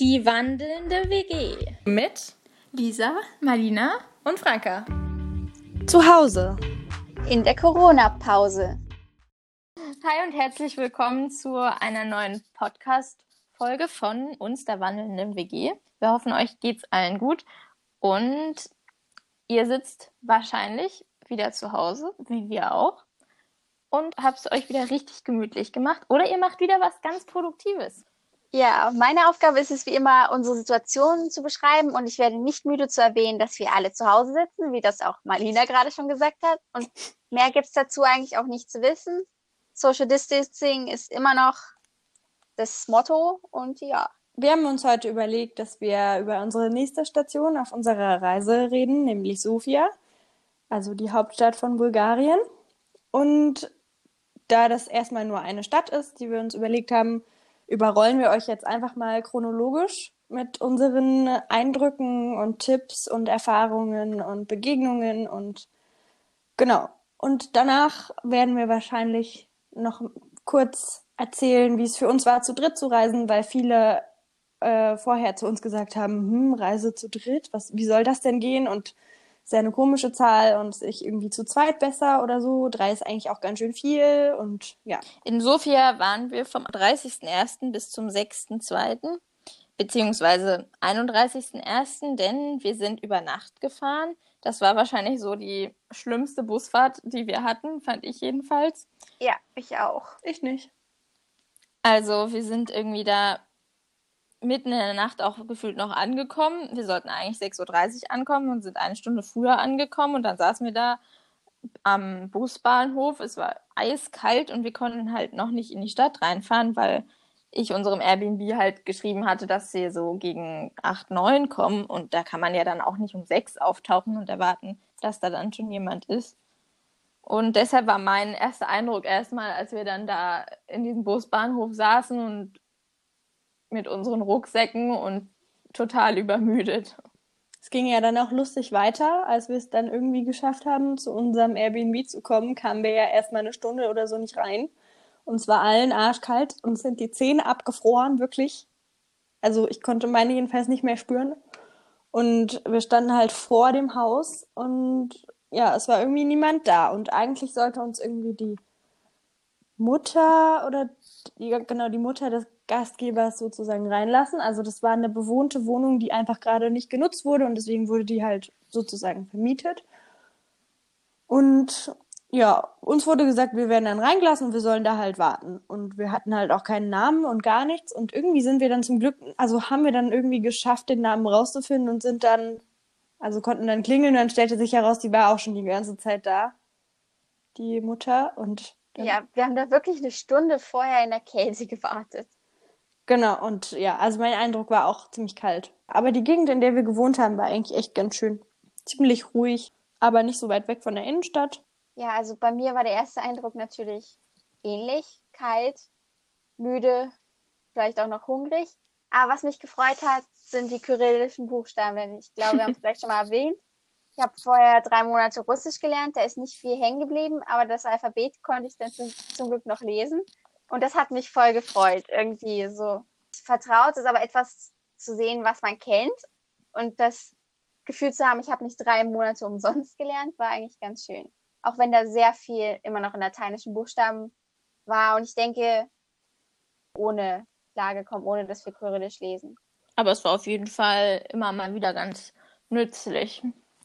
Die wandelnde WG. Mit Lisa, Marlina und Franka. Zu Hause. In der Corona-Pause. Hi und herzlich willkommen zu einer neuen Podcast-Folge von uns, der wandelnden WG. Wir hoffen, euch geht's allen gut und ihr sitzt wahrscheinlich wieder zu Hause, wie wir auch, und habt es euch wieder richtig gemütlich gemacht oder ihr macht wieder was ganz Produktives. Ja, meine Aufgabe ist es wie immer, unsere Situation zu beschreiben und ich werde nicht müde zu erwähnen, dass wir alle zu Hause sitzen, wie das auch Marlina gerade schon gesagt hat. Und mehr gibt's dazu eigentlich auch nicht zu wissen. Social Distancing ist immer noch das Motto und ja. Wir haben uns heute überlegt, dass wir über unsere nächste Station auf unserer Reise reden, nämlich Sofia, also die Hauptstadt von Bulgarien. Und da das erstmal nur eine Stadt ist, die wir uns überlegt haben, überrollen wir euch jetzt einfach mal chronologisch mit unseren Eindrücken und Tipps und Erfahrungen und Begegnungen und genau. Und danach werden wir wahrscheinlich noch kurz erzählen, wie es für uns war, zu dritt zu reisen, weil viele äh, vorher zu uns gesagt haben, hm, Reise zu dritt, was, wie soll das denn gehen? Und ist ja eine komische Zahl und ich irgendwie zu zweit besser oder so. Drei ist eigentlich auch ganz schön viel und ja. In Sofia waren wir vom 30.01. bis zum 6.02. beziehungsweise 31.01., denn wir sind über Nacht gefahren. Das war wahrscheinlich so die schlimmste Busfahrt, die wir hatten, fand ich jedenfalls. Ja, ich auch. Ich nicht. Also wir sind irgendwie da mitten in der Nacht auch gefühlt noch angekommen. Wir sollten eigentlich 6.30 Uhr ankommen und sind eine Stunde früher angekommen und dann saßen wir da am Busbahnhof. Es war eiskalt und wir konnten halt noch nicht in die Stadt reinfahren, weil ich unserem Airbnb halt geschrieben hatte, dass sie so gegen 8, 9 kommen und da kann man ja dann auch nicht um 6 auftauchen und erwarten, dass da dann schon jemand ist. Und deshalb war mein erster Eindruck erstmal, als wir dann da in diesem Busbahnhof saßen und mit unseren Rucksäcken und total übermüdet. Es ging ja dann auch lustig weiter, als wir es dann irgendwie geschafft haben, zu unserem Airbnb zu kommen, kamen wir ja erstmal eine Stunde oder so nicht rein. Und es war allen arschkalt und sind die Zähne abgefroren, wirklich. Also ich konnte meine jedenfalls nicht mehr spüren. Und wir standen halt vor dem Haus und ja, es war irgendwie niemand da. Und eigentlich sollte uns irgendwie die Mutter oder die, genau die Mutter des Gastgebers sozusagen reinlassen. Also das war eine bewohnte Wohnung, die einfach gerade nicht genutzt wurde und deswegen wurde die halt sozusagen vermietet. Und ja, uns wurde gesagt, wir werden dann reingelassen und wir sollen da halt warten. Und wir hatten halt auch keinen Namen und gar nichts. Und irgendwie sind wir dann zum Glück, also haben wir dann irgendwie geschafft, den Namen rauszufinden und sind dann, also konnten dann klingeln und dann stellte sich heraus, die war auch schon die ganze Zeit da, die Mutter. Und ja, wir haben da wirklich eine Stunde vorher in der Käse gewartet. Genau, und ja, also mein Eindruck war auch ziemlich kalt. Aber die Gegend, in der wir gewohnt haben, war eigentlich echt ganz schön. Ziemlich ruhig, aber nicht so weit weg von der Innenstadt. Ja, also bei mir war der erste Eindruck natürlich ähnlich. Kalt, müde, vielleicht auch noch hungrig. Aber was mich gefreut hat, sind die kyrillischen Buchstaben. Ich glaube, wir haben es vielleicht schon mal erwähnt. Ich habe vorher drei Monate Russisch gelernt, da ist nicht viel hängen geblieben, aber das Alphabet konnte ich dann zum, zum Glück noch lesen. Und das hat mich voll gefreut, irgendwie so vertraut ist, aber etwas zu sehen, was man kennt. Und das Gefühl zu haben, ich habe nicht drei Monate umsonst gelernt, war eigentlich ganz schön. Auch wenn da sehr viel immer noch in lateinischen Buchstaben war. Und ich denke, ohne Klage kommen, ohne dass wir Kyrillisch lesen. Aber es war auf jeden Fall immer mal wieder ganz nützlich.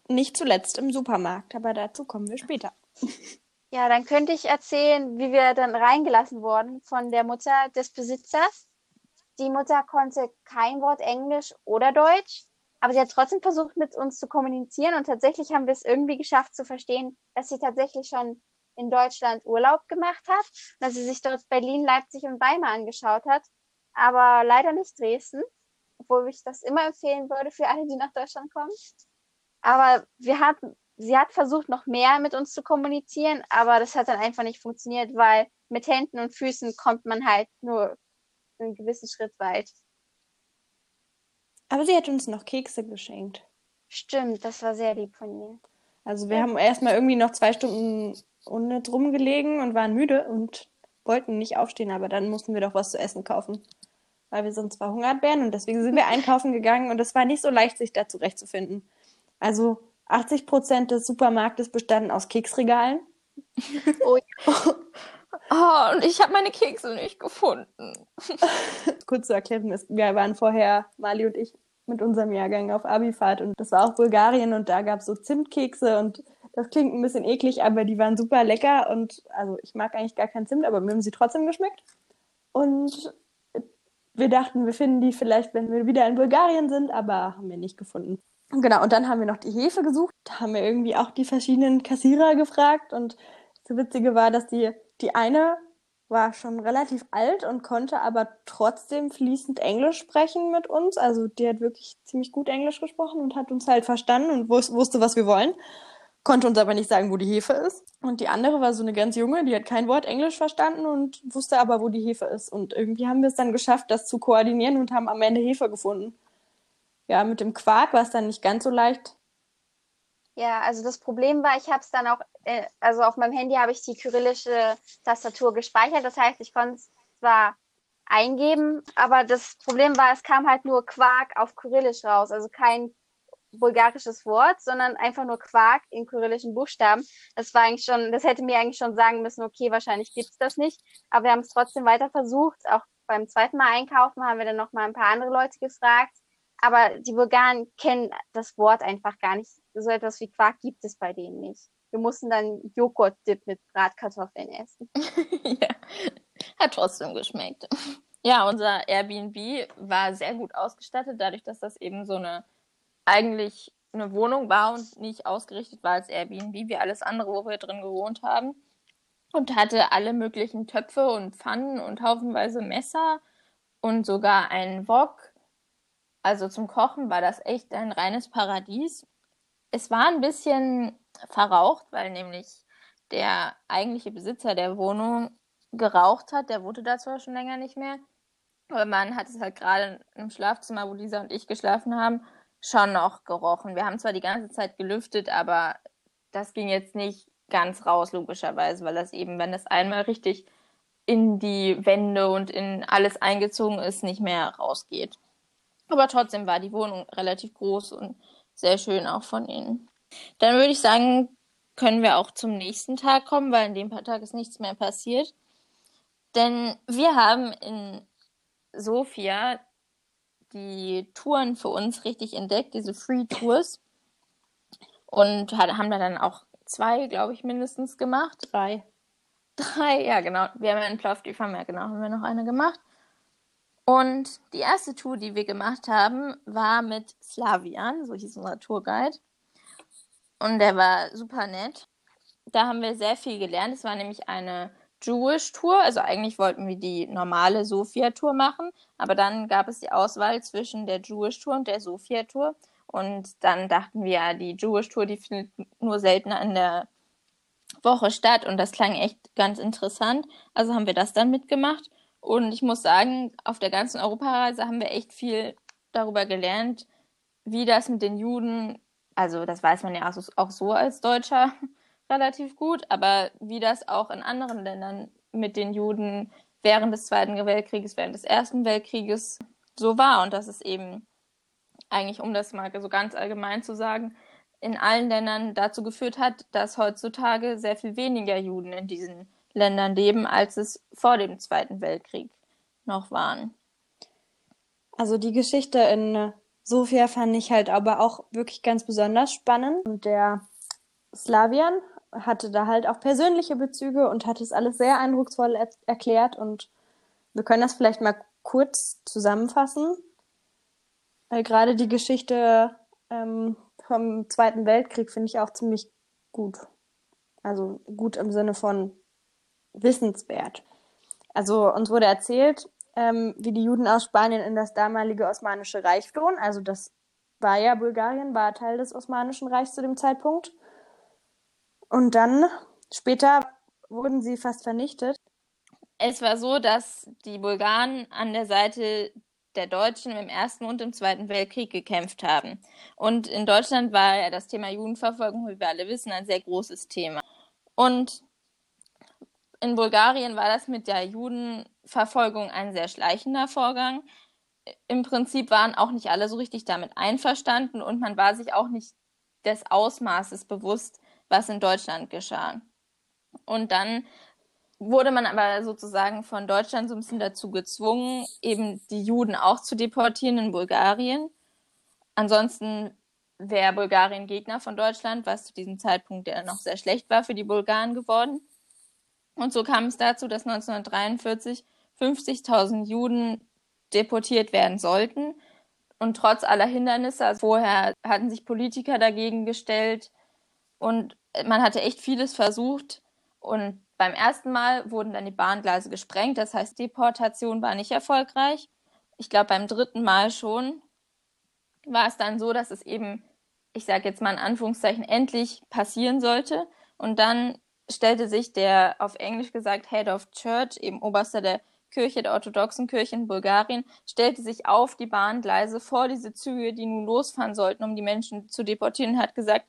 Nicht zuletzt im Supermarkt, aber dazu kommen wir später. Ja, dann könnte ich erzählen, wie wir dann reingelassen wurden von der Mutter des Besitzers. Die Mutter konnte kein Wort Englisch oder Deutsch, aber sie hat trotzdem versucht, mit uns zu kommunizieren und tatsächlich haben wir es irgendwie geschafft zu verstehen, dass sie tatsächlich schon in Deutschland Urlaub gemacht hat, dass sie sich dort Berlin, Leipzig und Weimar angeschaut hat, aber leider nicht Dresden, obwohl ich das immer empfehlen würde für alle, die nach Deutschland kommen. Aber wir hatten sie hat versucht, noch mehr mit uns zu kommunizieren, aber das hat dann einfach nicht funktioniert, weil mit Händen und Füßen kommt man halt nur einen gewissen Schritt weit. Aber sie hat uns noch Kekse geschenkt. Stimmt, das war sehr lieb von ihr. Also wir haben erstmal irgendwie noch zwei Stunden unnütz rumgelegen und waren müde und wollten nicht aufstehen, aber dann mussten wir doch was zu essen kaufen. weil wir sonst verhungert wären. Und deswegen sind wir einkaufen gegangen und es war nicht so leicht, sich da zurechtzufinden. Also 80 Prozent des Supermarktes bestanden aus Keksregalen. Oh, Oh, und ich habe meine Kekse nicht gefunden. Kurz zu erklären, wir waren vorher, Mali und ich, mit unserem Jahrgang auf Abifahrt und das war auch Bulgarien und da gab es so Zimtkekse und das klingt ein bisschen eklig, aber die waren super lecker und also ich mag eigentlich gar keinen Zimt, aber mir haben sie trotzdem geschmeckt. Und wir dachten, wir finden die vielleicht, wenn wir wieder in Bulgarien sind, aber haben wir nicht gefunden. Genau, und dann haben wir noch die Hefe gesucht. Da haben wir irgendwie auch die verschiedenen Kassierer gefragt und das Witzige war, dass die die eine war schon relativ alt und konnte aber trotzdem fließend Englisch sprechen mit uns. Also die hat wirklich ziemlich gut Englisch gesprochen und hat uns halt verstanden und wus wusste, was wir wollen. Konnte uns aber nicht sagen, wo die Hefe ist. Und die andere war so eine ganz junge, die hat kein Wort Englisch verstanden und wusste aber, wo die Hefe ist. Und irgendwie haben wir es dann geschafft, das zu koordinieren und haben am Ende Hefe gefunden. Ja, mit dem Quark war es dann nicht ganz so leicht, Ja, also das Problem war, ich habe es dann auch, äh, also auf meinem Handy habe ich die kyrillische Tastatur gespeichert. Das heißt, ich konnte es zwar eingeben, aber das Problem war, es kam halt nur Quark auf Kyrillisch raus, also kein bulgarisches Wort, sondern einfach nur Quark in kyrillischen Buchstaben. Das war eigentlich schon, das hätte mir eigentlich schon sagen müssen, okay, wahrscheinlich gibt's das nicht. Aber wir haben es trotzdem weiter versucht. Auch beim zweiten Mal einkaufen haben wir dann noch mal ein paar andere Leute gefragt. Aber die Bulgaren kennen das Wort einfach gar nicht. So etwas wie Quark gibt es bei denen nicht. Wir mussten dann Joghurt-Dip mit Bratkartoffeln essen. ja, hat trotzdem geschmeckt. Ja, unser Airbnb war sehr gut ausgestattet, dadurch, dass das eben so eine eigentlich eine Wohnung war und nicht ausgerichtet war als Airbnb, wie alles andere, wo wir drin gewohnt haben. Und hatte alle möglichen Töpfe und Pfannen und haufenweise Messer und sogar einen Wok. Also zum Kochen war das echt ein reines Paradies. Es war ein bisschen verraucht, weil nämlich der eigentliche Besitzer der Wohnung geraucht hat. Der wohnte da zwar schon länger nicht mehr, aber man hat es halt gerade im Schlafzimmer, wo Lisa und ich geschlafen haben, schon noch gerochen. Wir haben zwar die ganze Zeit gelüftet, aber das ging jetzt nicht ganz raus, logischerweise, weil das eben, wenn das einmal richtig in die Wände und in alles eingezogen ist, nicht mehr rausgeht. Aber trotzdem war die Wohnung relativ groß und sehr schön auch von innen. Dann würde ich sagen, können wir auch zum nächsten Tag kommen, weil in dem paar Tag ist nichts mehr passiert. Denn wir haben in Sofia die Touren für uns richtig entdeckt, diese Free Tours. Und haben da dann auch zwei, glaube ich, mindestens gemacht. Drei. Drei, ja, genau. Wir haben ja in Plovdiv, haben ja genau, haben wir noch eine gemacht. Und die erste Tour, die wir gemacht haben, war mit Slavian, so hieß unser Tourguide. Und der war super nett. Da haben wir sehr viel gelernt. Es war nämlich eine Jewish Tour. Also eigentlich wollten wir die normale Sophia Tour machen, aber dann gab es die Auswahl zwischen der Jewish Tour und der Sophia Tour. Und dann dachten wir, die Jewish Tour, die findet nur selten an der Woche statt und das klang echt ganz interessant. Also haben wir das dann mitgemacht. Und ich muss sagen, auf der ganzen Europareise haben wir echt viel darüber gelernt, wie das mit den Juden, also das weiß man ja auch so als Deutscher relativ gut, aber wie das auch in anderen Ländern mit den Juden während des Zweiten Weltkrieges, während des Ersten Weltkrieges so war. Und dass es eben eigentlich, um das mal so ganz allgemein zu sagen, in allen Ländern dazu geführt hat, dass heutzutage sehr viel weniger Juden in diesen Ländern leben, als es vor dem Zweiten Weltkrieg noch waren. Also die Geschichte in Sofia fand ich halt aber auch wirklich ganz besonders spannend. Und der Slavian hatte da halt auch persönliche Bezüge und hat es alles sehr eindrucksvoll er erklärt. Und wir können das vielleicht mal kurz zusammenfassen. Weil gerade die Geschichte ähm, vom Zweiten Weltkrieg finde ich auch ziemlich gut. Also gut im Sinne von wissenswert. Also uns wurde erzählt, ähm, wie die Juden aus Spanien in das damalige Osmanische Reich flohen. Also das war ja Bulgarien, war Teil des Osmanischen Reichs zu dem Zeitpunkt. Und dann später wurden sie fast vernichtet. Es war so, dass die Bulgaren an der Seite der Deutschen im Ersten und im Zweiten Weltkrieg gekämpft haben. Und in Deutschland war ja das Thema Judenverfolgung, wie wir alle wissen, ein sehr großes Thema. Und in Bulgarien war das mit der Judenverfolgung ein sehr schleichender Vorgang. im Prinzip waren auch nicht alle so richtig damit einverstanden und man war sich auch nicht des Ausmaßes bewusst, was in Deutschland geschah. Und dann wurde man aber sozusagen von Deutschland so ein bisschen dazu gezwungen, eben die Juden auch zu deportieren in Bulgarien. Ansonsten wäre Bulgarien Gegner von Deutschland, was zu diesem Zeitpunkt ja noch sehr schlecht war für die Bulgaren geworden. Und so kam es dazu, dass 1943 50.000 Juden deportiert werden sollten. Und trotz aller Hindernisse, also vorher hatten sich Politiker dagegen gestellt und man hatte echt vieles versucht. Und beim ersten Mal wurden dann die Bahngleise gesprengt, das heißt, Deportation war nicht erfolgreich. Ich glaube, beim dritten Mal schon war es dann so, dass es eben, ich sage jetzt mal in Anführungszeichen, endlich passieren sollte. Und dann stellte sich der auf Englisch gesagt Head of Church, eben Oberster der Kirche, der orthodoxen Kirche in Bulgarien, stellte sich auf die Bahngleise vor diese Züge, die nun losfahren sollten, um die Menschen zu deportieren, und hat gesagt,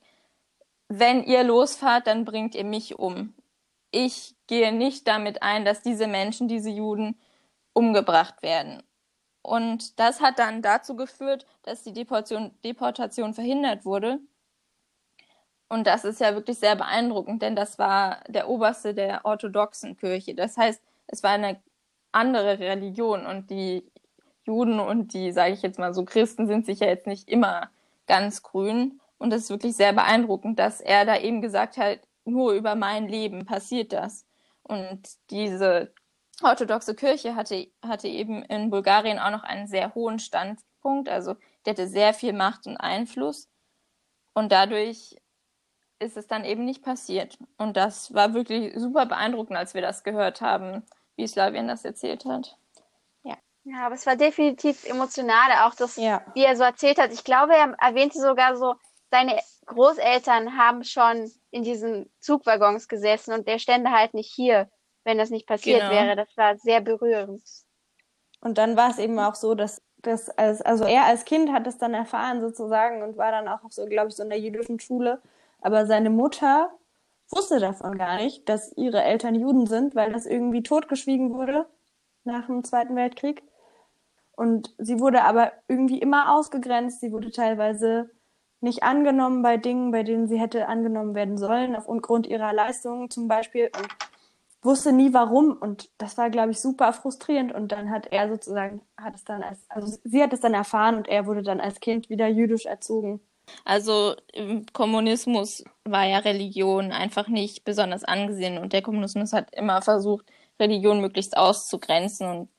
wenn ihr losfahrt, dann bringt ihr mich um. Ich gehe nicht damit ein, dass diese Menschen, diese Juden, umgebracht werden. Und das hat dann dazu geführt, dass die Deportation, Deportation verhindert wurde. Und das ist ja wirklich sehr beeindruckend, denn das war der Oberste der orthodoxen Kirche. Das heißt, es war eine andere Religion und die Juden und die, sage ich jetzt mal so, Christen sind sich ja jetzt nicht immer ganz grün. Und es ist wirklich sehr beeindruckend, dass er da eben gesagt hat, nur über mein Leben passiert das. Und diese orthodoxe Kirche hatte, hatte eben in Bulgarien auch noch einen sehr hohen Standpunkt. Also die hatte sehr viel Macht und Einfluss. Und dadurch ist es dann eben nicht passiert. Und das war wirklich super beeindruckend, als wir das gehört haben, wie Slavien das erzählt hat. Ja. Ja, aber es war definitiv emotional, auch das, Ja. wie er so erzählt hat. Ich glaube, er erwähnte sogar so, seine Großeltern haben schon in diesen Zugwaggons gesessen und der stände halt nicht hier, wenn das nicht passiert Genau. wäre. Das war sehr berührend. Und dann war es eben auch so, dass das als, also er als Kind hat es dann erfahren sozusagen und war dann auch so, glaube ich, so in der jüdischen Schule. Aber seine Mutter wusste davon gar nicht, dass ihre Eltern Juden sind, weil das irgendwie totgeschwiegen wurde nach dem Zweiten Weltkrieg. Und sie wurde aber irgendwie immer ausgegrenzt. Sie wurde teilweise nicht angenommen bei Dingen, bei denen sie hätte angenommen werden sollen, aufgrund ihrer Leistungen zum Beispiel. Und wusste nie warum und das war, glaube ich, super frustrierend und dann hat er sozusagen, hat es dann als, also sie hat es dann erfahren und er wurde dann als Kind wieder jüdisch erzogen. Also im Kommunismus war ja Religion einfach nicht besonders angesehen und der Kommunismus hat immer versucht, Religion möglichst auszugrenzen und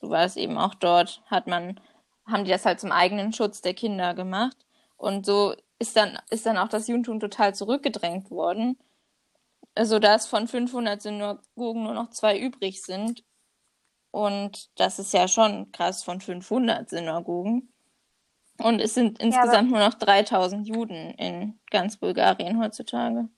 so war es eben auch dort, hat man, haben die das halt zum eigenen Schutz der Kinder gemacht und so ist dann, ist dann auch das Judentum total zurückgedrängt worden, sodass von 500 Synagogen nur noch zwei übrig sind und das ist ja schon krass von 500 Synagogen. Und es sind insgesamt nur noch 3000 Juden in ganz Bulgarien heutzutage.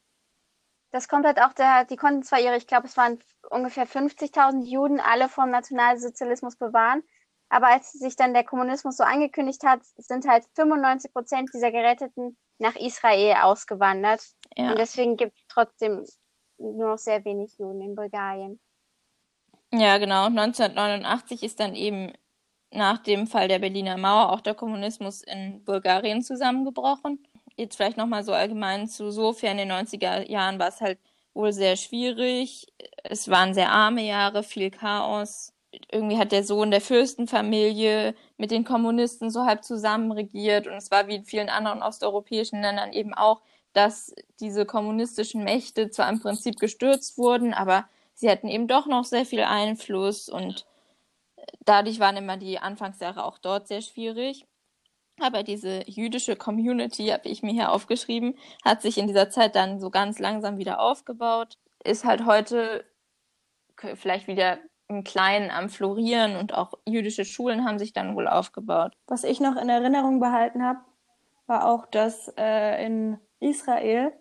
Das kommt halt auch der, die konnten zwar ihre, ich glaube, es waren ungefähr 50.000 Juden alle vom Nationalsozialismus bewahren, aber als sich dann der Kommunismus so angekündigt hat, sind halt 95 Prozent dieser Geretteten nach Israel ausgewandert. Ja. Und deswegen gibt es trotzdem nur noch sehr wenig Juden in Bulgarien. Ja, genau. 1989 ist dann eben nach dem Fall der Berliner Mauer auch der Kommunismus in Bulgarien zusammengebrochen. Jetzt vielleicht nochmal so allgemein zu Sofia in den 90er Jahren war es halt wohl sehr schwierig. Es waren sehr arme Jahre, viel Chaos. Irgendwie hat der Sohn der Fürstenfamilie mit den Kommunisten so halb zusammen regiert und es war wie in vielen anderen osteuropäischen Ländern eben auch, dass diese kommunistischen Mächte zwar im Prinzip gestürzt wurden, aber sie hatten eben doch noch sehr viel Einfluss und dadurch waren immer die Anfangsjahre auch dort sehr schwierig. Aber diese jüdische Community, habe ich mir hier aufgeschrieben, hat sich in dieser Zeit dann so ganz langsam wieder aufgebaut, ist halt heute vielleicht wieder im Kleinen am Florieren und auch jüdische Schulen haben sich dann wohl aufgebaut. Was ich noch in Erinnerung behalten habe, war auch, dass äh, in Israel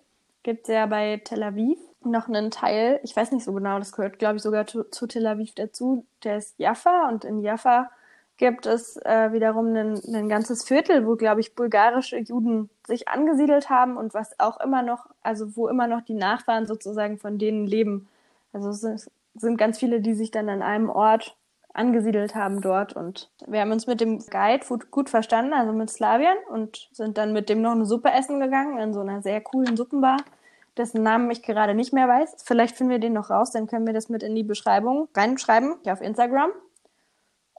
gibt es ja bei Tel Aviv noch einen Teil, ich weiß nicht so genau, das gehört, glaube ich, sogar zu, zu Tel Aviv dazu, der ist Jaffa und in Jaffa gibt es äh, wiederum ein, ganzes Viertel, wo, glaube ich, bulgarische Juden sich angesiedelt haben und was auch immer noch, also wo immer noch die Nachfahren sozusagen von denen leben. Also es sind, sind ganz viele, die sich dann an einem Ort angesiedelt haben dort. Und wir haben uns mit dem Guide gut verstanden, also mit Slavian, und sind dann mit dem noch eine Suppe essen gegangen in so einer sehr coolen Suppenbar, dessen Namen ich gerade nicht mehr weiß. Vielleicht finden wir den noch raus, dann können wir das mit in die Beschreibung reinschreiben, auf Instagram.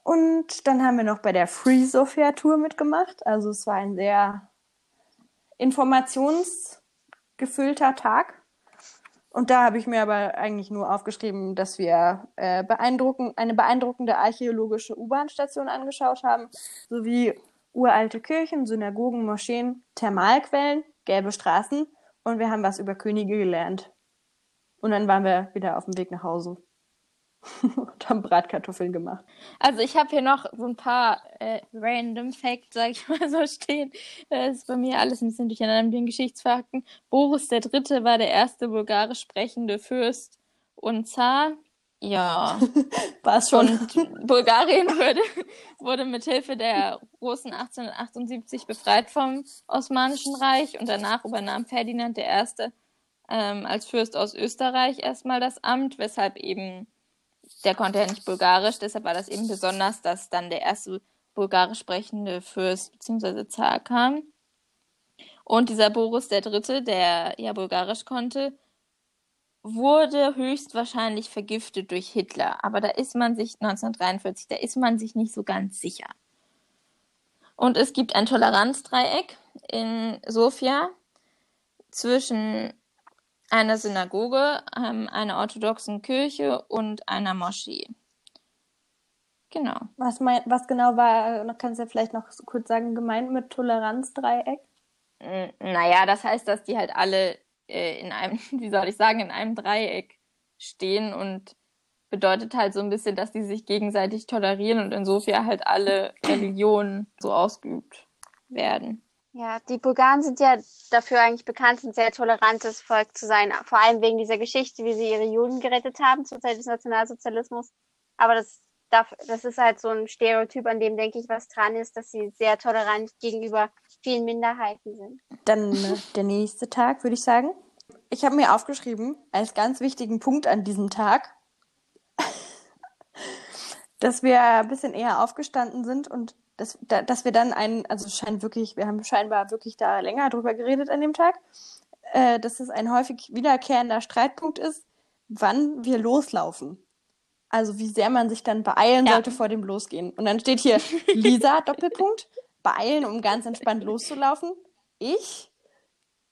Und dann haben wir noch bei der Free Sophia Tour mitgemacht. Also es war ein sehr informationsgefüllter Tag. Und da habe ich mir aber eigentlich nur aufgeschrieben, dass wir äh, beeindruckend, eine beeindruckende archäologische U-Bahn-Station angeschaut haben, sowie uralte Kirchen, Synagogen, Moscheen, Thermalquellen, gelbe Straßen und wir haben was über Könige gelernt. Und dann waren wir wieder auf dem Weg nach Hause und haben Bratkartoffeln gemacht. Also ich habe hier noch so ein paar äh, random Facts, sag ich mal so stehen. Das ist bei mir alles ein bisschen durcheinander mit den Geschichtsfakten. Boris Dritte war der erste bulgarisch sprechende Fürst und Zar. Ja, war schon. Und Bulgarien wurde, wurde mit Hilfe der Russen 1878 befreit vom Osmanischen Reich und danach übernahm Ferdinand I. Ähm, als Fürst aus Österreich erstmal das Amt, weshalb eben der konnte ja nicht Bulgarisch, deshalb war das eben besonders, dass dann der erste bulgarisch sprechende Fürst bzw. Zar kam. Und dieser Boris Dritte, der ja Bulgarisch konnte, wurde höchstwahrscheinlich vergiftet durch Hitler. Aber da ist man sich 1943, da ist man sich nicht so ganz sicher. Und es gibt ein Toleranzdreieck in Sofia zwischen einer Synagoge, ähm, einer orthodoxen Kirche und einer Moschee. Genau. Was, mein, was genau war, kannst du ja vielleicht noch kurz sagen, gemeint mit Toleranzdreieck? Naja, das heißt, dass die halt alle äh, in einem, wie soll ich sagen, in einem Dreieck stehen und bedeutet halt so ein bisschen, dass die sich gegenseitig tolerieren und insofern halt alle Religionen so ausgeübt werden. Ja, die Bulgaren sind ja dafür eigentlich bekannt, ein sehr tolerantes Volk zu sein, vor allem wegen dieser Geschichte, wie sie ihre Juden gerettet haben zur Zeit des Nationalsozialismus. Aber das, das ist halt so ein Stereotyp, an dem denke ich, was dran ist, dass sie sehr tolerant gegenüber vielen Minderheiten sind. Dann äh, der nächste Tag, würde ich sagen. Ich habe mir aufgeschrieben, als ganz wichtigen Punkt an diesem Tag, dass wir ein bisschen eher aufgestanden sind und dass, da, dass wir dann einen, also scheint wirklich, wir haben scheinbar wirklich da länger drüber geredet an dem Tag, äh, dass es ein häufig wiederkehrender Streitpunkt ist, wann wir loslaufen. Also wie sehr man sich dann beeilen ja. sollte vor dem Losgehen. Und dann steht hier Lisa, Doppelpunkt, beeilen, um ganz entspannt loszulaufen. Ich,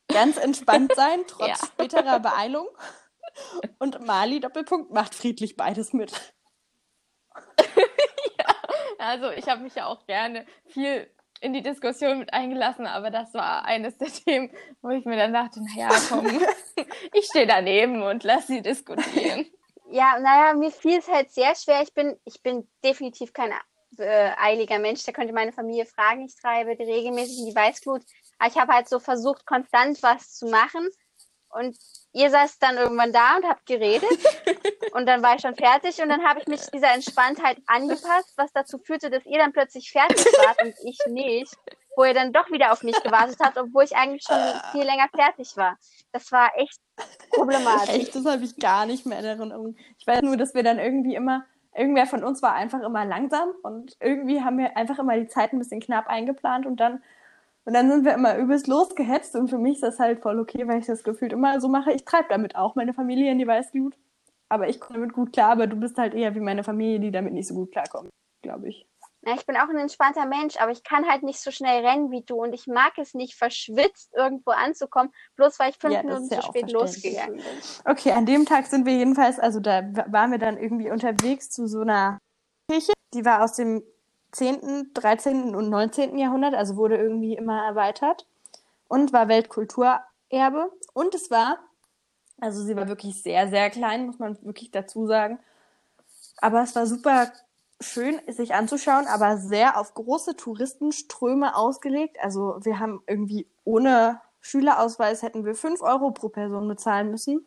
ganz entspannt sein, trotz ja. späterer Beeilung. Und Mali, Doppelpunkt, macht friedlich beides mit. Also ich habe mich ja auch gerne viel in die Diskussion mit eingelassen, aber das war eines der Themen, wo ich mir dann dachte, naja, komm, ich stehe daneben und lass sie diskutieren. Ja, naja, mir fiel es halt sehr schwer. Ich bin, ich bin definitiv kein äh, eiliger Mensch. Da könnte meine Familie fragen. Ich treibe regelmäßig in die Weißglut. Aber ich habe halt so versucht, konstant was zu machen. Und ihr saßt dann irgendwann da und habt geredet und dann war ich schon fertig und dann habe ich mich dieser Entspanntheit angepasst, was dazu führte, dass ihr dann plötzlich fertig wart und ich nicht, wo ihr dann doch wieder auf mich gewartet habt, obwohl ich eigentlich schon viel länger fertig war. Das war echt problematisch. Echt, das habe ich gar nicht mehr in Erinnerung. Ich weiß nur, dass wir dann irgendwie immer, irgendwer von uns war einfach immer langsam und irgendwie haben wir einfach immer die Zeit ein bisschen knapp eingeplant und dann und dann sind wir immer übelst losgehetzt und für mich ist das halt voll okay, weil ich das gefühlt immer so mache. Ich treibe damit auch meine Familie in die Weißglut. Aber ich komme damit gut klar, aber du bist halt eher wie meine Familie, die damit nicht so gut klarkommt, glaube ich. Ja, ich bin auch ein entspannter Mensch, aber ich kann halt nicht so schnell rennen wie du und ich mag es nicht, verschwitzt irgendwo anzukommen, bloß weil ich fünf ja, Minuten zu spät losgegangen bin. Okay, an dem Tag sind wir jedenfalls, also da waren wir dann irgendwie unterwegs zu so einer Kirche, die war aus dem 10., 13. und 19. Jahrhundert, also wurde irgendwie immer erweitert und war Weltkulturerbe. Und es war, also sie war wirklich sehr, sehr klein, muss man wirklich dazu sagen. Aber es war super schön, sich anzuschauen, aber sehr auf große Touristenströme ausgelegt. Also wir haben irgendwie ohne Schülerausweis hätten wir fünf Euro pro Person bezahlen müssen.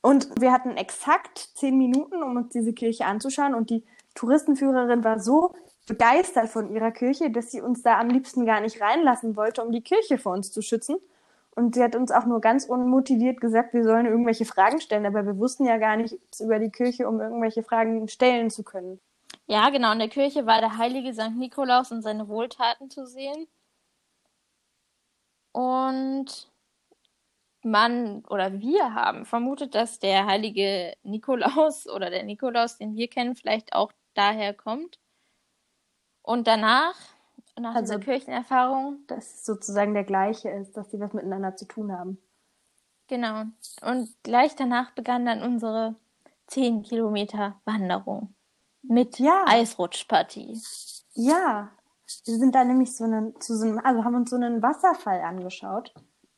Und wir hatten exakt zehn Minuten, um uns diese Kirche anzuschauen. Und die Touristenführerin war so begeistert von ihrer Kirche, dass sie uns da am liebsten gar nicht reinlassen wollte, um die Kirche vor uns zu schützen. Und sie hat uns auch nur ganz unmotiviert gesagt, wir sollen irgendwelche Fragen stellen, aber wir wussten ja gar nichts über die Kirche, um irgendwelche Fragen stellen zu können. Ja, genau. In der Kirche war der heilige St. Nikolaus und seine Wohltaten zu sehen. Und man oder wir haben vermutet, dass der heilige Nikolaus oder der Nikolaus, den wir kennen, vielleicht auch daher kommt. Und danach, nach Also- dieser Kirchenerfahrung, Dass es sozusagen der gleiche ist, dass sie was miteinander zu tun haben. genau. Und gleich danach begann dann unsere 10 Kilometer Wanderung mit Ja. Eisrutschpartie. Ja, wir sind da nämlich so einen, zu so einem, also haben uns so einen Wasserfall angeschaut,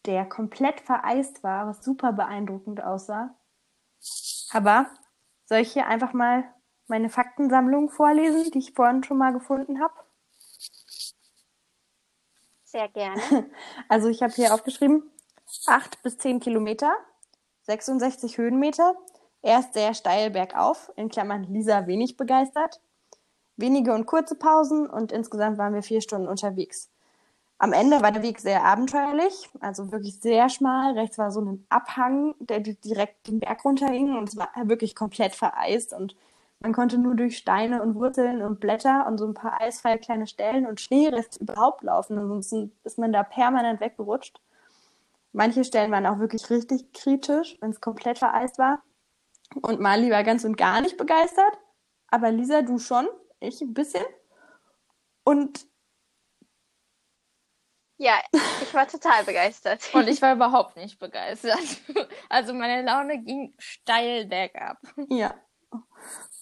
der komplett vereist war, was super beeindruckend aussah. Aber soll ich hier einfach mal meine Faktensammlung vorlesen, die ich vorhin schon mal gefunden habe? Sehr gerne. Also ich habe hier aufgeschrieben, 8 bis 10 Kilometer, 66 Höhenmeter, erst sehr steil bergauf, in Klammern Lisa wenig begeistert, wenige und kurze Pausen und insgesamt waren wir vier Stunden unterwegs. Am Ende war der Weg sehr abenteuerlich, also wirklich sehr schmal. Rechts war so ein Abhang, der di- direkt den Berg runterging und es war wirklich komplett vereist und man konnte nur durch Steine und Wurzeln und Blätter und so ein paar eisfreie kleine Stellen und Schneereste überhaupt laufen. Ansonsten ist man da permanent weggerutscht. Manche Stellen waren auch wirklich richtig kritisch, wenn es komplett vereist war. Und Mali war ganz und gar nicht begeistert. Aber Lisa, du schon. Ich ein bisschen. Und Ja, ich war total begeistert. Und ich war überhaupt nicht begeistert. Also meine Laune ging steil bergab. ja.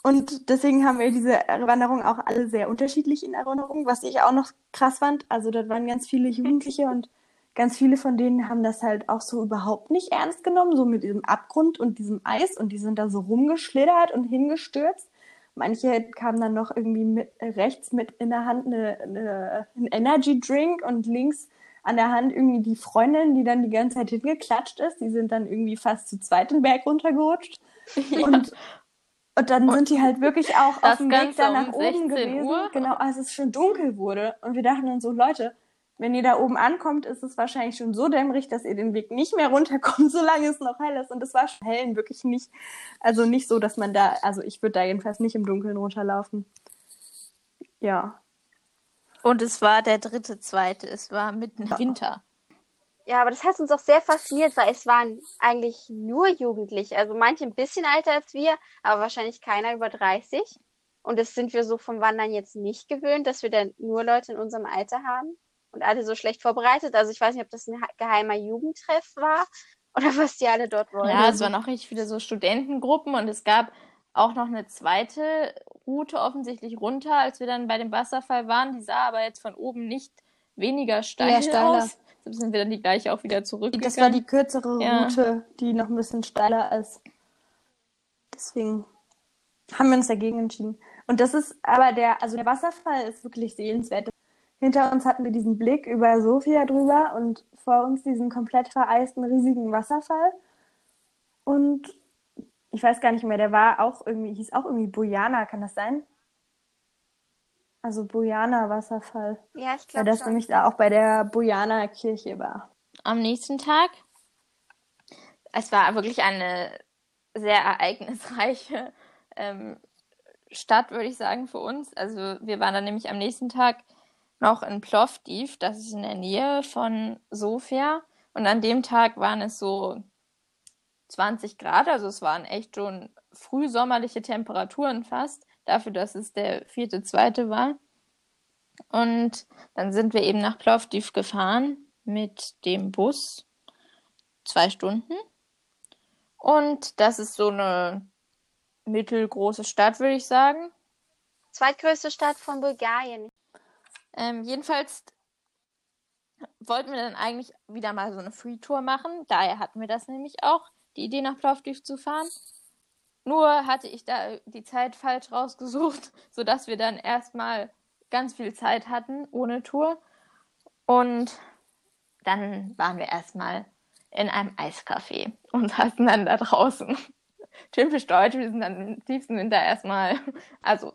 Und deswegen haben wir diese Wanderung auch alle sehr unterschiedlich in Erinnerung, was ich auch noch krass fand. Also dort waren ganz viele Jugendliche und ganz viele von denen haben das halt auch so überhaupt nicht ernst genommen, so mit diesem Abgrund und diesem Eis und die sind da so rumgeschlittert und hingestürzt. Manche kamen dann noch irgendwie mit, rechts mit in der Hand eine, eine, ein Energy Drink und links an der Hand irgendwie die Freundin, die dann die ganze Zeit hingeklatscht ist. Die sind dann irgendwie fast zu zweit den Berg runtergerutscht. Und, und dann sind die halt wirklich auch auf dem Weg da um nach oben 16 gewesen. Uhr? Genau, als es schon dunkel wurde. Und wir dachten uns so, Leute, wenn ihr da oben ankommt, ist es wahrscheinlich schon so dämmerig, dass ihr den Weg nicht mehr runterkommt, solange es noch hell ist. Und es war schon hell, wirklich nicht. Also nicht so, dass man da, also ich würde da jedenfalls nicht im Dunkeln runterlaufen. Ja. Und es war der dritte, zweite. Es war mitten im Winter. Ja, aber das hat uns auch sehr fasziniert, weil es waren eigentlich nur Jugendliche. Also manche ein bisschen älter als wir, aber wahrscheinlich keiner über 30. Und das sind wir so vom Wandern jetzt nicht gewöhnt, dass wir dann nur Leute in unserem Alter haben und alle so schlecht vorbereitet. Also ich weiß nicht, ob das ein geheimer Jugendtreff war oder was die alle dort wollen. Ja, es waren auch richtig viele so Studentengruppen und es gab auch noch eine zweite Route offensichtlich runter, als wir dann bei dem Wasserfall waren. Die sah aber jetzt von oben nicht weniger steil aus. Sind wir dann die gleiche auch wieder zurückgegangen. Das war die kürzere Ja. Route, die noch ein bisschen steiler ist. Deswegen haben wir uns dagegen entschieden. Und das ist aber der, also der Wasserfall ist wirklich sehenswert. Hinter uns hatten wir diesen Blick über Sofia drüber und vor uns diesen komplett vereisten riesigen Wasserfall. Und ich weiß gar nicht mehr, der war auch irgendwie, hieß auch irgendwie Bojana, kann das sein? Also Bojana Wasserfall. ja, ich Weil glaube das schon. nämlich da auch bei der Bojana Kirche war. am nächsten Tag. Es war wirklich eine sehr ereignisreiche ähm, Stadt, würde ich sagen, für uns. Also wir waren dann nämlich am nächsten Tag noch in Plovdiv, das ist in der Nähe von Sofia. Und an dem Tag waren es so 20 Grad, also es waren echt schon frühsommerliche Temperaturen fast, dafür, dass es der vierte, zweite war. Und dann sind wir eben nach Plovdiv gefahren mit dem Bus. Zwei Stunden. Und das ist so eine mittelgroße Stadt, würde ich sagen. Zweitgrößte Stadt von Bulgarien. Ähm, jedenfalls wollten wir dann eigentlich wieder mal so eine Free-Tour machen. Daher hatten wir das nämlich auch, die Idee nach Plovdiv zu fahren. Nur hatte ich da die Zeit falsch rausgesucht, sodass wir dann erstmal ganz viel Zeit hatten ohne Tour. Und dann waren wir erstmal in einem Eiscafé und saßen dann da draußen. Typisch deutsch, wir sind dann im tiefsten Winter erstmal, also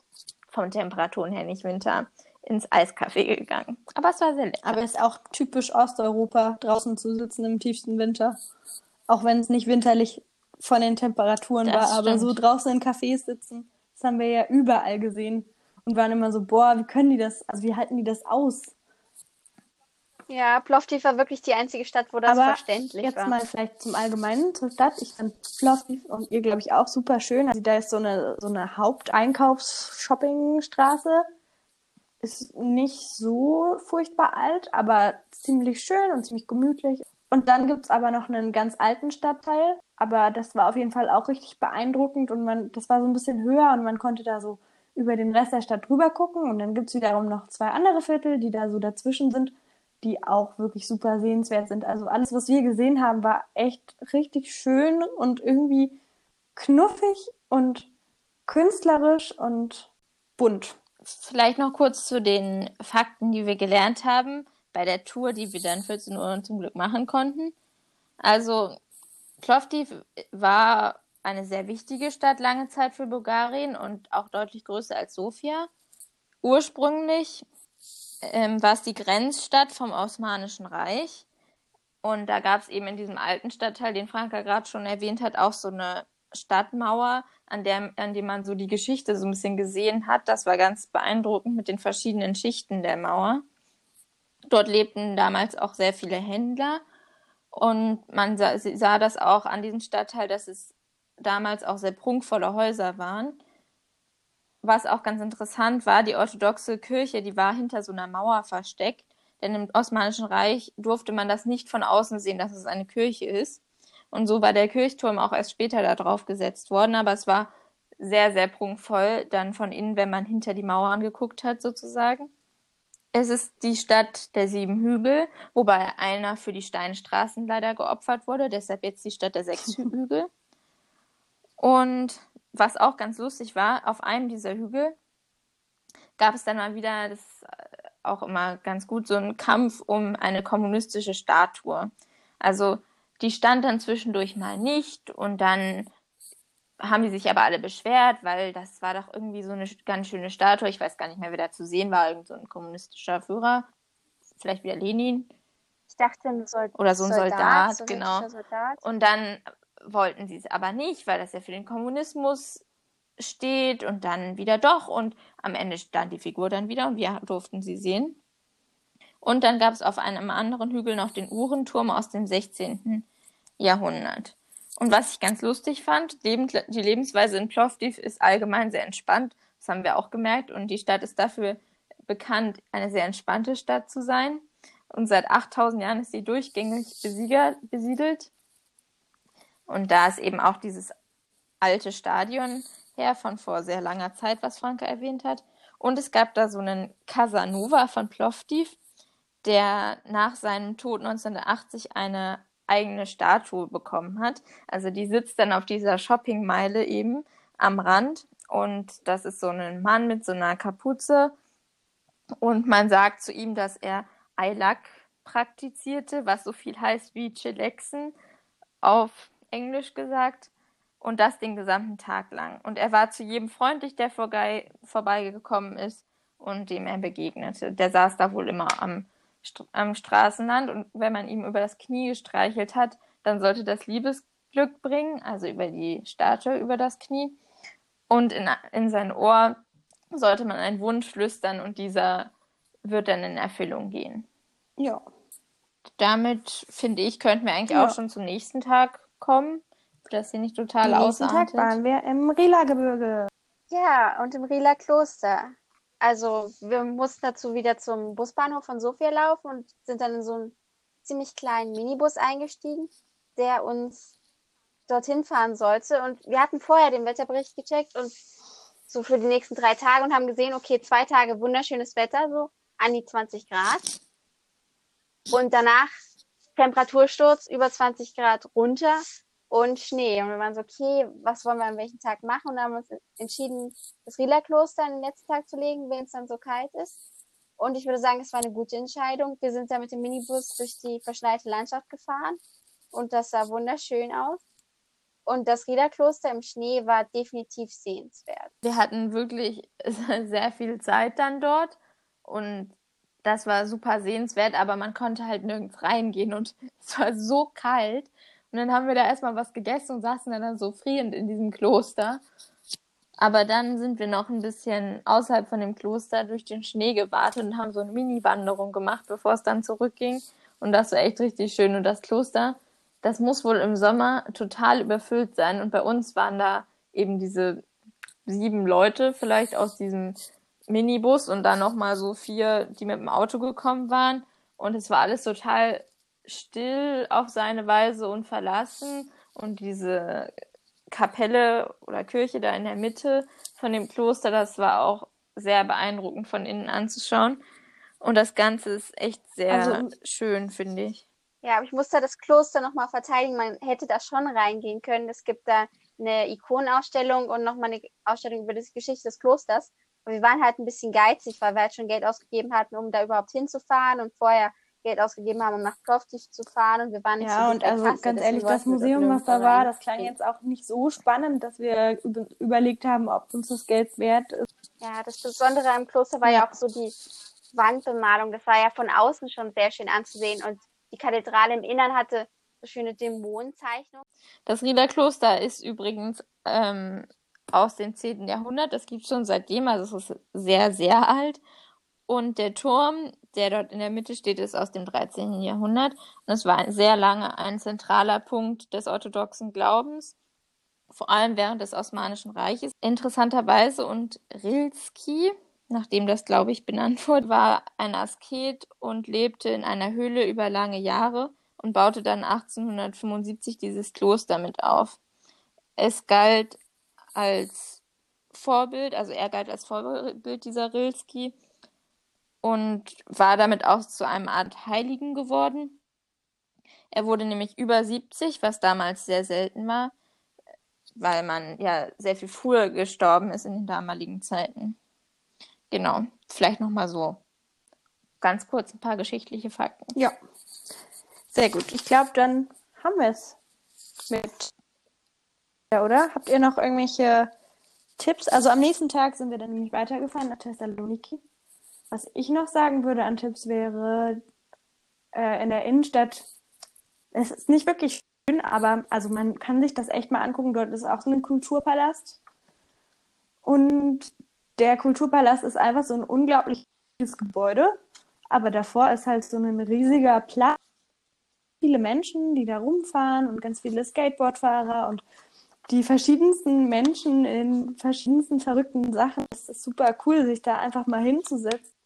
von Temperaturen her nicht Winter, ins Eiscafé gegangen. Aber es war sehr lecker. Aber es ist auch typisch Osteuropa, draußen zu sitzen im tiefsten Winter. Auch wenn es nicht winterlich von den Temperaturen Das war, aber stimmt. so draußen in Cafés sitzen, das haben wir ja überall gesehen. Und waren immer so, boah, wie können die das, also wie halten die das aus? Ja, Plovdiv war wirklich die einzige Stadt, wo das Aber verständlich Jetzt war. mal vielleicht zum Allgemeinen zur Stadt. Ich fand Plovdiv und ihr, glaube ich, auch super schön. Also da ist so eine, so eine Haupteinkaufs-Shoppingstraße. Ist nicht so furchtbar alt, aber ziemlich schön und ziemlich gemütlich. Und dann gibt's aber noch einen ganz alten Stadtteil. Aber das war auf jeden Fall auch richtig beeindruckend und man, das war so ein bisschen höher und man konnte da so über den Rest der Stadt drüber gucken. Und dann gibt's wiederum noch zwei andere Viertel, die da so dazwischen sind die auch wirklich super sehenswert sind. Also alles, was wir gesehen haben, war echt richtig schön und irgendwie knuffig und künstlerisch und bunt. Vielleicht noch kurz zu den Fakten, die wir gelernt haben bei der Tour, die wir dann 14 Uhr zum Glück machen konnten. Also Plovdiv war eine sehr wichtige Stadt lange Zeit für Bulgarien und auch deutlich größer als Sofia. Ursprünglich ähm, war es die Grenzstadt vom Osmanischen Reich. Und da gab es eben in diesem alten Stadtteil, den Franka gerade schon erwähnt hat, auch so eine Stadtmauer, an der, an dem man so die Geschichte so ein bisschen gesehen hat. Das war ganz beeindruckend mit den verschiedenen Schichten der Mauer. Dort lebten damals auch sehr viele Händler und man sah, sah das auch an diesem Stadtteil, dass es damals auch sehr prunkvolle Häuser waren. Was auch ganz interessant war, die orthodoxe Kirche, die war hinter so einer Mauer versteckt, denn im Osmanischen Reich durfte man das nicht von außen sehen, dass es eine Kirche ist. Und so war der Kirchturm auch erst später da drauf gesetzt worden, aber es war sehr, sehr prunkvoll dann von innen, wenn man hinter die Mauern geguckt hat, sozusagen. Es ist die Stadt der sieben Hügel, wobei einer für die Steinstraßen leider geopfert wurde, deshalb jetzt die Stadt der sechs Hügel. Und was auch ganz lustig war, auf einem dieser Hügel gab es dann mal wieder, das ist auch immer ganz gut, so einen Kampf um eine kommunistische Statue. Also die stand dann zwischendurch mal nicht und dann haben die sich aber alle beschwert, weil das war doch irgendwie so eine ganz schöne Statue. Ich weiß gar nicht mehr, wer da zu sehen war, irgend so ein kommunistischer Führer. Vielleicht wieder Lenin. Ich dachte, ein Sold Oder so ein Soldat, sowjetischer genau. Soldat. Und dann wollten sie es aber nicht, weil das ja für den Kommunismus steht und dann wieder doch und am Ende stand die Figur dann wieder und wir durften sie sehen. Und dann gab es auf einem anderen Hügel noch den Uhrenturm aus dem 16. Jahrhundert. Und was ich ganz lustig fand, die Lebensweise in Plovdiv ist allgemein sehr entspannt. Das haben wir auch gemerkt. Und die Stadt ist dafür bekannt, eine sehr entspannte Stadt zu sein. Und seit 8000 Jahren ist sie durchgängig besiedelt. Und da ist eben auch dieses alte Stadion her von vor sehr langer Zeit, was Franke erwähnt hat. Und es gab da so einen Casanova von Plovdiv, der nach seinem Tod 1980 eine eigene Statue bekommen hat. Also die sitzt dann auf dieser Shoppingmeile eben am Rand und das ist so ein Mann mit so einer Kapuze und man sagt zu ihm, dass er Eilak praktizierte, was so viel heißt wie Chillaxen auf Englisch gesagt und das den gesamten Tag lang. Und er war zu jedem freundlich, der vorbei, vorbeigekommen ist und dem er begegnete. Der saß da wohl immer am am Straßenrand und wenn man ihm über das Knie gestreichelt hat, dann sollte das Liebesglück bringen, also über die Statue über das Knie. Und in, in sein Ohr sollte man einen Wunsch flüstern und dieser wird dann in Erfüllung gehen. Ja. Damit, finde ich, könnten wir eigentlich Ja. auch schon zum nächsten Tag kommen, dass sie nicht total Am nächsten Tag waren wir im Rila-Gebirge. Ja, und im Rieler Kloster. Also wir mussten dazu wieder zum Busbahnhof von Sofia laufen und sind dann in so einen ziemlich kleinen Minibus eingestiegen, der uns dorthin fahren sollte. Und wir hatten vorher den Wetterbericht gecheckt und so für die nächsten drei Tage und haben gesehen, okay, zwei Tage wunderschönes Wetter, so an die 20 Grad. Und danach Temperatursturz über 20 Grad runter und Schnee. Und wir waren so, okay, was wollen wir an welchem Tag machen? Und dann haben uns entschieden, das Rila-Kloster an den letzten Tag zu legen, wenn es dann so kalt ist. Und ich würde sagen, es war eine gute Entscheidung. Wir sind da mit dem Minibus durch die verschneite Landschaft gefahren und das sah wunderschön aus. Und das Rila-Kloster im Schnee war definitiv sehenswert. Wir hatten wirklich sehr viel Zeit dann dort Und das war super sehenswert, aber man konnte halt nirgends reingehen und es war so kalt. Und dann haben wir da erstmal was gegessen und saßen dann so frierend in diesem Kloster. Aber dann sind wir noch ein bisschen außerhalb von dem Kloster durch den Schnee gewartet und haben so eine Mini-Wanderung gemacht, bevor es dann zurückging. Und das war echt richtig schön. Und das Kloster, das muss wohl im Sommer total überfüllt sein. Und bei uns waren da eben diese sieben Leute vielleicht aus diesem Minibus und dann nochmal so vier, die mit dem Auto gekommen waren. Und es war alles total still auf seine Weise und verlassen. Und diese Kapelle oder Kirche da in der Mitte von dem Kloster, das war auch sehr beeindruckend von innen anzuschauen. Und das Ganze ist echt sehr also, schön, finde ich. Ja, aber ich muss da das Kloster nochmal verteidigen. Man hätte da schon reingehen können. Es gibt da eine Ikonenausstellung und nochmal eine Ausstellung über die Geschichte des Klosters. Und wir waren halt ein bisschen geizig, weil wir halt schon Geld ausgegeben hatten, um da überhaupt hinzufahren und vorher Geld ausgegeben haben, um nach Plovdiv zu fahren und wir waren nicht ja, so und also Kasse, ganz ehrlich, das Museum, was da war, das klang jetzt auch nicht so spannend, dass wir überlegt haben, ob uns das Geld wert ist. Ja, das Besondere am Kloster war ja, ja auch so die Wandbemalung. Das war ja von außen schon sehr schön anzusehen und die Kathedrale im Innern hatte so schöne Dämonenzeichnungen. Das Rieder Kloster ist übrigens ähm, aus dem 10. Jahrhundert. Das gibt es schon seitdem, also es ist sehr, sehr alt. Und der Turm, der dort in der Mitte steht, ist aus dem 13. Jahrhundert. Und es war sehr lange ein zentraler Punkt des orthodoxen Glaubens, vor allem während des Osmanischen Reiches. Interessanterweise und Rilski, nachdem das, glaube ich, benannt wurde, war ein Asket und lebte in einer Höhle über lange Jahre und baute dann 1875 dieses Kloster mit auf. Es galt als Vorbild, also er galt als Vorbild dieser Rilski und war damit auch zu einem Art Heiligen geworden. Er wurde nämlich über 70, was damals sehr selten war, weil man ja sehr viel früher gestorben ist in den damaligen Zeiten. Genau, vielleicht nochmal so ganz kurz ein paar geschichtliche Fakten. Ja, sehr gut. Ich glaube, dann haben wir es mit. Ja, oder? Habt ihr noch irgendwelche Tipps? Also am nächsten Tag sind wir dann nämlich weitergefahren nach Thessaloniki. Was ich noch sagen würde an Tipps wäre, äh, in der Innenstadt, es ist nicht wirklich schön, aber also man kann sich das echt mal angucken. Dort ist auch so ein Kulturpalast. Und der Kulturpalast ist einfach so ein unglaubliches Gebäude. Aber davor ist halt so ein riesiger Platz. Viele Menschen, die da rumfahren und ganz viele Skateboardfahrer und die verschiedensten Menschen in verschiedensten verrückten Sachen. Es ist super cool, sich da einfach mal hinzusetzen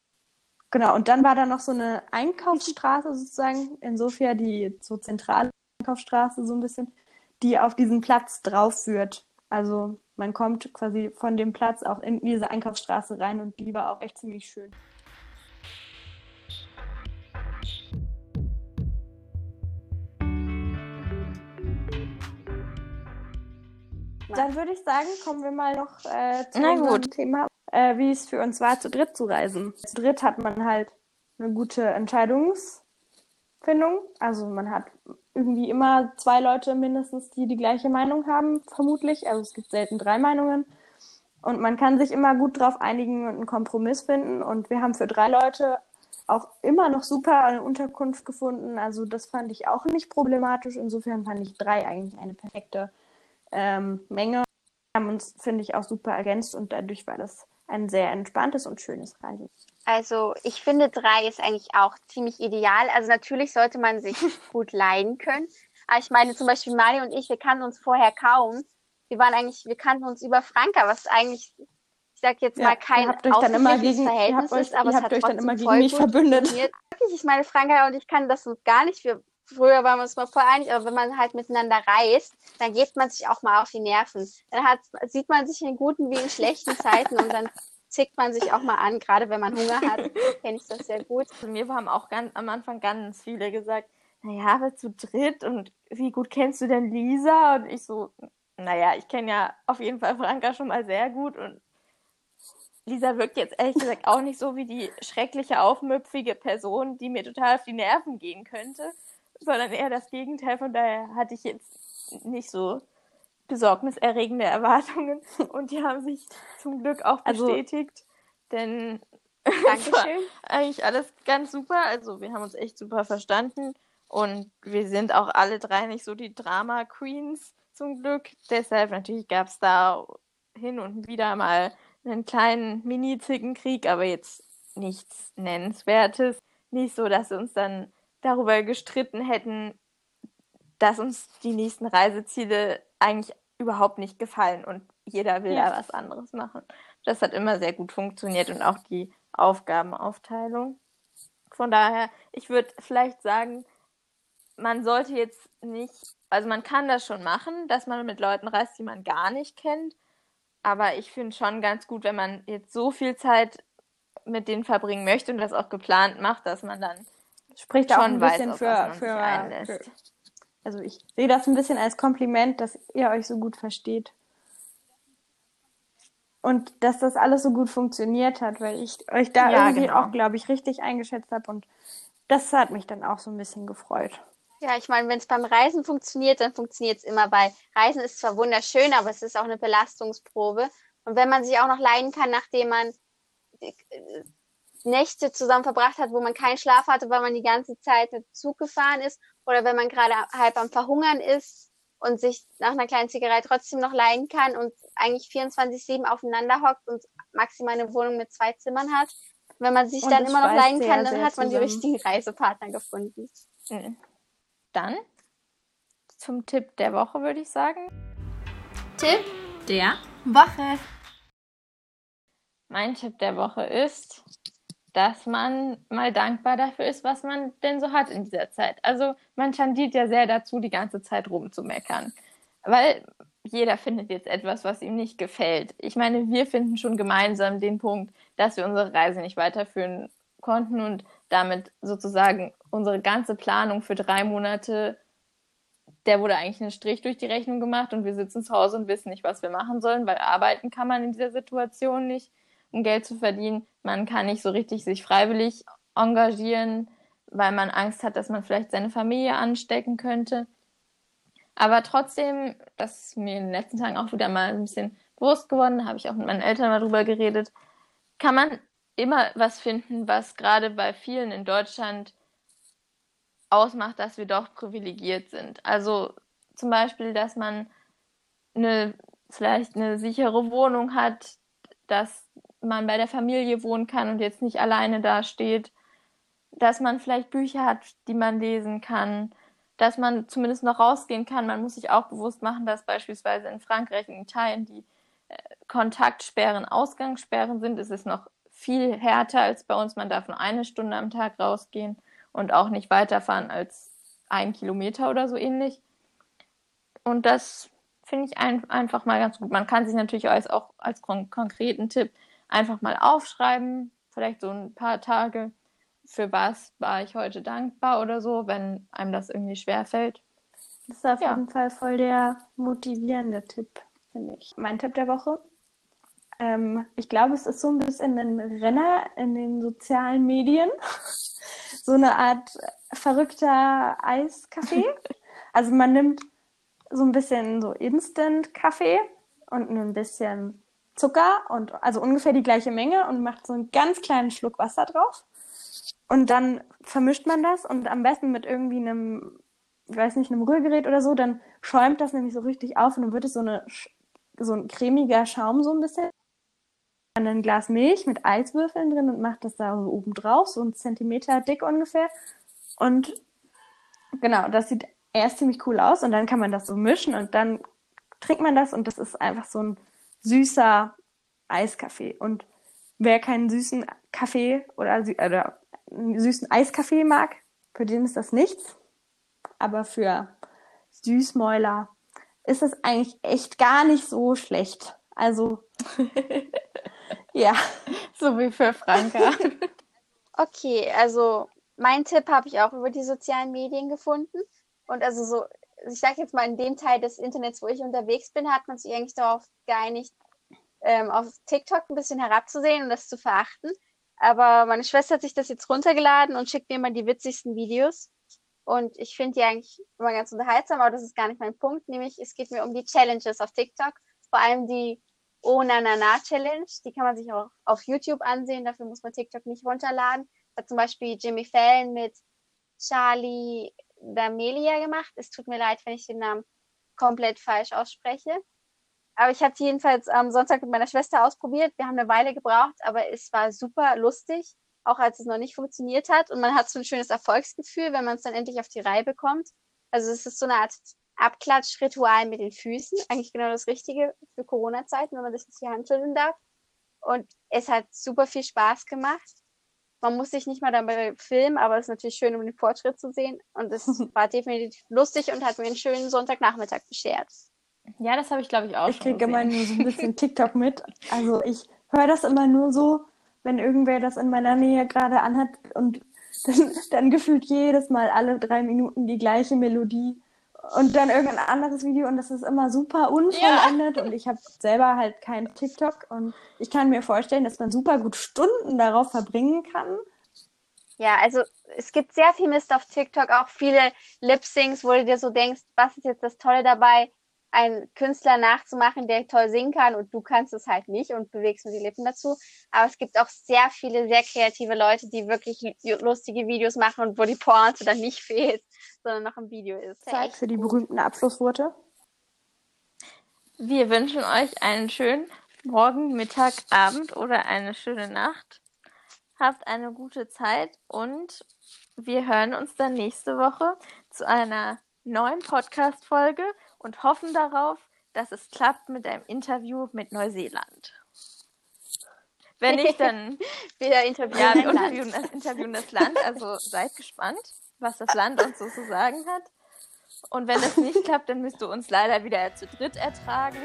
Genau, und dann war da noch so eine Einkaufsstraße sozusagen, in Sofia, die so zentrale Einkaufsstraße so ein bisschen, die auf diesen Platz drauf führt. Also man kommt quasi von dem Platz auch in diese Einkaufsstraße rein und die war auch echt ziemlich schön. Dann würde ich sagen, kommen wir mal noch äh, zu Na unserem gut. Thema äh, wie es für uns war, zu dritt zu reisen. Zu dritt hat man halt eine gute Entscheidungsfindung. Also man hat irgendwie immer zwei Leute mindestens, die die gleiche Meinung haben, vermutlich. Also es gibt selten drei Meinungen. Und man kann sich immer gut drauf einigen und einen Kompromiss finden. Und wir haben für drei Leute auch immer noch super eine Unterkunft gefunden. Also das fand ich auch nicht problematisch. Insofern fand ich drei eigentlich eine perfekte ähm, Menge. Wir haben uns, finde ich, auch super ergänzt und dadurch war das ein sehr entspanntes und schönes Reisen. Also ich finde, drei ist eigentlich auch ziemlich ideal. Also natürlich sollte man sich gut leiden können. Aber ich meine zum Beispiel Mali und ich, wir kannten uns vorher kaum. Wir waren eigentlich, wir kannten uns über Franka, was eigentlich, ich sag jetzt ja, mal, kein ausgeglichenes Verhältnis euch, ist, aber es hat euch dann immer gegen mich verbündet. Wirklich, ich meine, Franka und ich kannten das uns gar nicht. Wir, früher waren wir uns mal voll einig, aber wenn man halt miteinander reist, dann geht man sich auch mal auf die Nerven. Dann hat, sieht man sich in guten wie in schlechten Zeiten und dann zickt man sich auch mal an, gerade wenn man Hunger hat, kenne ich das sehr gut. Mir haben auch ganz, am Anfang ganz viele gesagt, naja, wir zu dritt und wie gut kennst du denn Lisa? Und ich so, naja, ich kenne ja auf jeden Fall Franka schon mal sehr gut und Lisa wirkt jetzt ehrlich gesagt auch nicht so wie die schreckliche, aufmüpfige Person, die mir total auf die Nerven gehen könnte, sondern eher das Gegenteil. Von daher hatte ich jetzt nicht so besorgniserregende Erwartungen und die haben sich zum Glück auch also bestätigt. Also, denn Dankeschön. eigentlich alles ganz super. Also wir haben uns echt super verstanden und wir sind auch alle drei nicht so die Drama Queens zum Glück. Deshalb natürlich gab es da hin und wieder mal einen kleinen Mini-Zickenkrieg, aber jetzt nichts Nennenswertes. Nicht so, dass uns dann darüber gestritten hätten, dass uns die nächsten Reiseziele eigentlich überhaupt nicht gefallen und jeder will Ja. da was anderes machen. Das hat immer sehr gut funktioniert und auch die Aufgabenaufteilung. Von daher, ich würde vielleicht sagen, man sollte jetzt nicht, also man kann das schon machen, dass man mit Leuten reist, die man gar nicht kennt. Aber ich finde schon ganz gut, wenn man jetzt so viel Zeit mit denen verbringen möchte und das auch geplant macht, dass man dann Spricht auch ein bisschen für, für, für. Also ich sehe das ein bisschen als Kompliment, dass ihr euch so gut versteht. Und dass das alles so gut funktioniert hat, weil ich euch da Ja, irgendwie genau. auch, glaube ich, richtig eingeschätzt habe. Und das hat mich dann auch so ein bisschen gefreut. Ja, ich meine, wenn es beim Reisen funktioniert, dann funktioniert es immer, weil Reisen ist zwar wunderschön, aber es ist auch eine Belastungsprobe. Und wenn man sich auch noch leiden kann, nachdem man äh, Nächte zusammen verbracht hat, wo man keinen Schlaf hatte, weil man die ganze Zeit mit Zug gefahren ist, oder wenn man gerade halb am Verhungern ist und sich nach einer kleinen Zigarette trotzdem noch leiden kann und eigentlich 24-7 aufeinander hockt und maximal eine Wohnung mit zwei Zimmern hat. Wenn man sich Und dann immer noch leiden sehr, kann, dann sehr hat man die zusammen. richtigen Reisepartner gefunden. Mhm. Dann zum Tipp der Woche, würde ich sagen. Tipp der Woche. Mein Tipp der Woche ist, dass man mal dankbar dafür ist, was man denn so hat in dieser Zeit. Also man tendiert ja sehr dazu, die ganze Zeit rumzumeckern. Weil jeder findet jetzt etwas, was ihm nicht gefällt. Ich meine, wir finden schon gemeinsam den Punkt, dass wir unsere Reise nicht weiterführen konnten und damit sozusagen unsere ganze Planung für drei Monate, der wurde eigentlich ein Strich durch die Rechnung gemacht und wir sitzen zu Hause und wissen nicht, was wir machen sollen, weil arbeiten kann man in dieser Situation nicht um Geld zu verdienen. Man kann nicht so richtig sich freiwillig engagieren, weil man Angst hat, dass man vielleicht seine Familie anstecken könnte. Aber trotzdem, das ist mir in den letzten Tagen auch wieder mal ein bisschen bewusst geworden, habe ich auch mit meinen Eltern mal drüber geredet, kann man immer was finden, was gerade bei vielen in Deutschland ausmacht, dass wir doch privilegiert sind. Also zum Beispiel, dass man eine, vielleicht eine sichere Wohnung hat, dass man bei der Familie wohnen kann und jetzt nicht alleine dasteht, dass man vielleicht Bücher hat, die man lesen kann, dass man zumindest noch rausgehen kann. Man muss sich auch bewusst machen, dass beispielsweise in Frankreich und Italien die äh, Kontaktsperren, Ausgangssperren sind. Es ist noch viel härter als bei uns. Man darf nur eine Stunde am Tag rausgehen und auch nicht weiterfahren als ein Kilometer oder so ähnlich. Und das finde ich ein, einfach mal ganz gut. Man kann sich natürlich als, auch als kon konkreten Tipp einfach mal aufschreiben, vielleicht so ein paar Tage, für was war ich heute dankbar oder so, wenn einem das irgendwie schwerfällt. Das ist auf Ja. jeden Fall voll der motivierende Tipp, finde ich. Mein Tipp der Woche. Ähm, ich glaube, es ist so ein bisschen ein Renner in den sozialen Medien. so eine Art verrückter Eiskaffee. also man nimmt so ein bisschen so Instant-Kaffee und ein bisschen Zucker und also ungefähr die gleiche Menge und macht so einen ganz kleinen Schluck Wasser drauf. Und dann vermischt man das und am besten mit irgendwie einem, ich weiß nicht, einem Rührgerät oder so, dann schäumt das nämlich so richtig auf und dann wird es so eine so ein cremiger Schaum so ein bisschen. Dann ein Glas Milch mit Eiswürfeln drin und macht das da so oben drauf, so ein Zentimeter dick ungefähr. Und genau, das sieht erst ziemlich cool aus und dann kann man das so mischen und dann trinkt man das und das ist einfach so ein süßer Eiskaffee. Und wer keinen süßen Kaffee oder, oder einen süßen Eiskaffee mag, für den ist das nichts. Aber für Süßmäuler ist es eigentlich echt gar nicht so schlecht. Also, ja. So wie für Franka. Okay, also mein Tipp habe ich auch über die sozialen Medien gefunden. Und also so, ich sage jetzt mal, in dem Teil des Internets, wo ich unterwegs bin, hat man sich eigentlich darauf geeinigt, ähm, auf TikTok ein bisschen herabzusehen und das zu verachten. Aber meine Schwester hat sich das jetzt runtergeladen und schickt mir immer die witzigsten Videos. Und ich finde die eigentlich immer ganz unterhaltsam, aber das ist gar nicht mein Punkt. Nämlich, es geht mir um die Challenges auf TikTok. Vor allem die Oh Na Na Na Challenge. Die kann man sich auch auf YouTube ansehen. Dafür muss man TikTok nicht runterladen. Hat zum Beispiel Jimmy Fallon mit Charlie D'Amelia gemacht. Es tut mir leid, wenn ich den Namen komplett falsch ausspreche. Aber ich habe sie jedenfalls am Sonntag mit meiner Schwester ausprobiert. Wir haben eine Weile gebraucht, aber es war super lustig, auch als es noch nicht funktioniert hat. Und man hat so ein schönes Erfolgsgefühl, wenn man es dann endlich auf die Reihe bekommt. Also es ist so eine Art Abklatschritual mit den Füßen. Eigentlich genau das Richtige für Corona-Zeiten, wenn man sich jetzt die Hand schütteln darf. Und es hat super viel Spaß gemacht. Man muss sich nicht mal dabei filmen, aber es ist natürlich schön, um den Fortschritt zu sehen. Und es war definitiv lustig und hat mir einen schönen Sonntagnachmittag beschert. Ja, das habe ich, glaube ich, auch ich kriege immer nur so ein bisschen TikTok mit. Also ich höre das immer nur so, wenn irgendwer das in meiner Nähe gerade anhat und dann, dann gefühlt jedes Mal alle drei Minuten die gleiche Melodie und dann irgendein anderes Video und das ist immer super unvollendet ja. und ich habe selber halt kein TikTok und ich kann mir vorstellen, dass man super gut Stunden darauf verbringen kann. Ja, also es gibt sehr viel Mist auf TikTok, auch viele Lip-Syncs, wo du dir so denkst, was ist jetzt das Tolle dabei? Einen Künstler nachzumachen, der toll singen kann und du kannst es halt nicht und bewegst nur die Lippen dazu. Aber es gibt auch sehr viele sehr kreative Leute, die wirklich lustige Videos machen und wo die Pointe dann nicht fehlt, sondern noch im Video ist. Zeit für die berühmten Abschlussworte. Wir wünschen euch einen schönen Morgen, Mittag, Abend oder eine schöne Nacht. Habt eine gute Zeit und wir hören uns dann nächste Woche zu einer neuen Podcast-Folge und hoffen darauf, dass es klappt mit einem Interview mit Neuseeland. Wenn nicht, dann wir interviewen, ja, wir interviewen, das, interviewen das Land. Also seid gespannt, was das Land uns so zu sagen hat. Und wenn das nicht klappt, dann müsst du uns leider wieder zu dritt ertragen.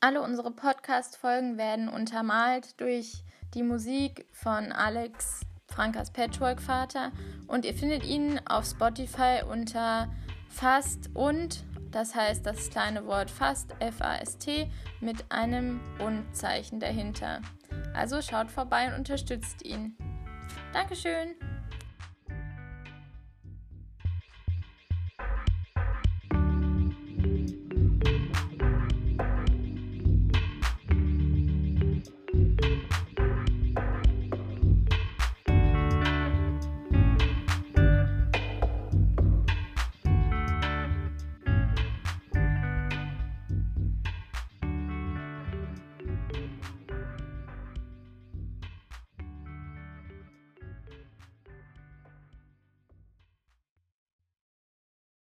Alle unsere Podcast-Folgen werden untermalt durch die Musik von Alex Frankas Patchwork-Vater und ihr findet ihn auf Spotify unter Fast und, das heißt das kleine Wort Fast, F-A-S-T, mit einem Und-Zeichen dahinter. Also schaut vorbei und unterstützt ihn. Dankeschön!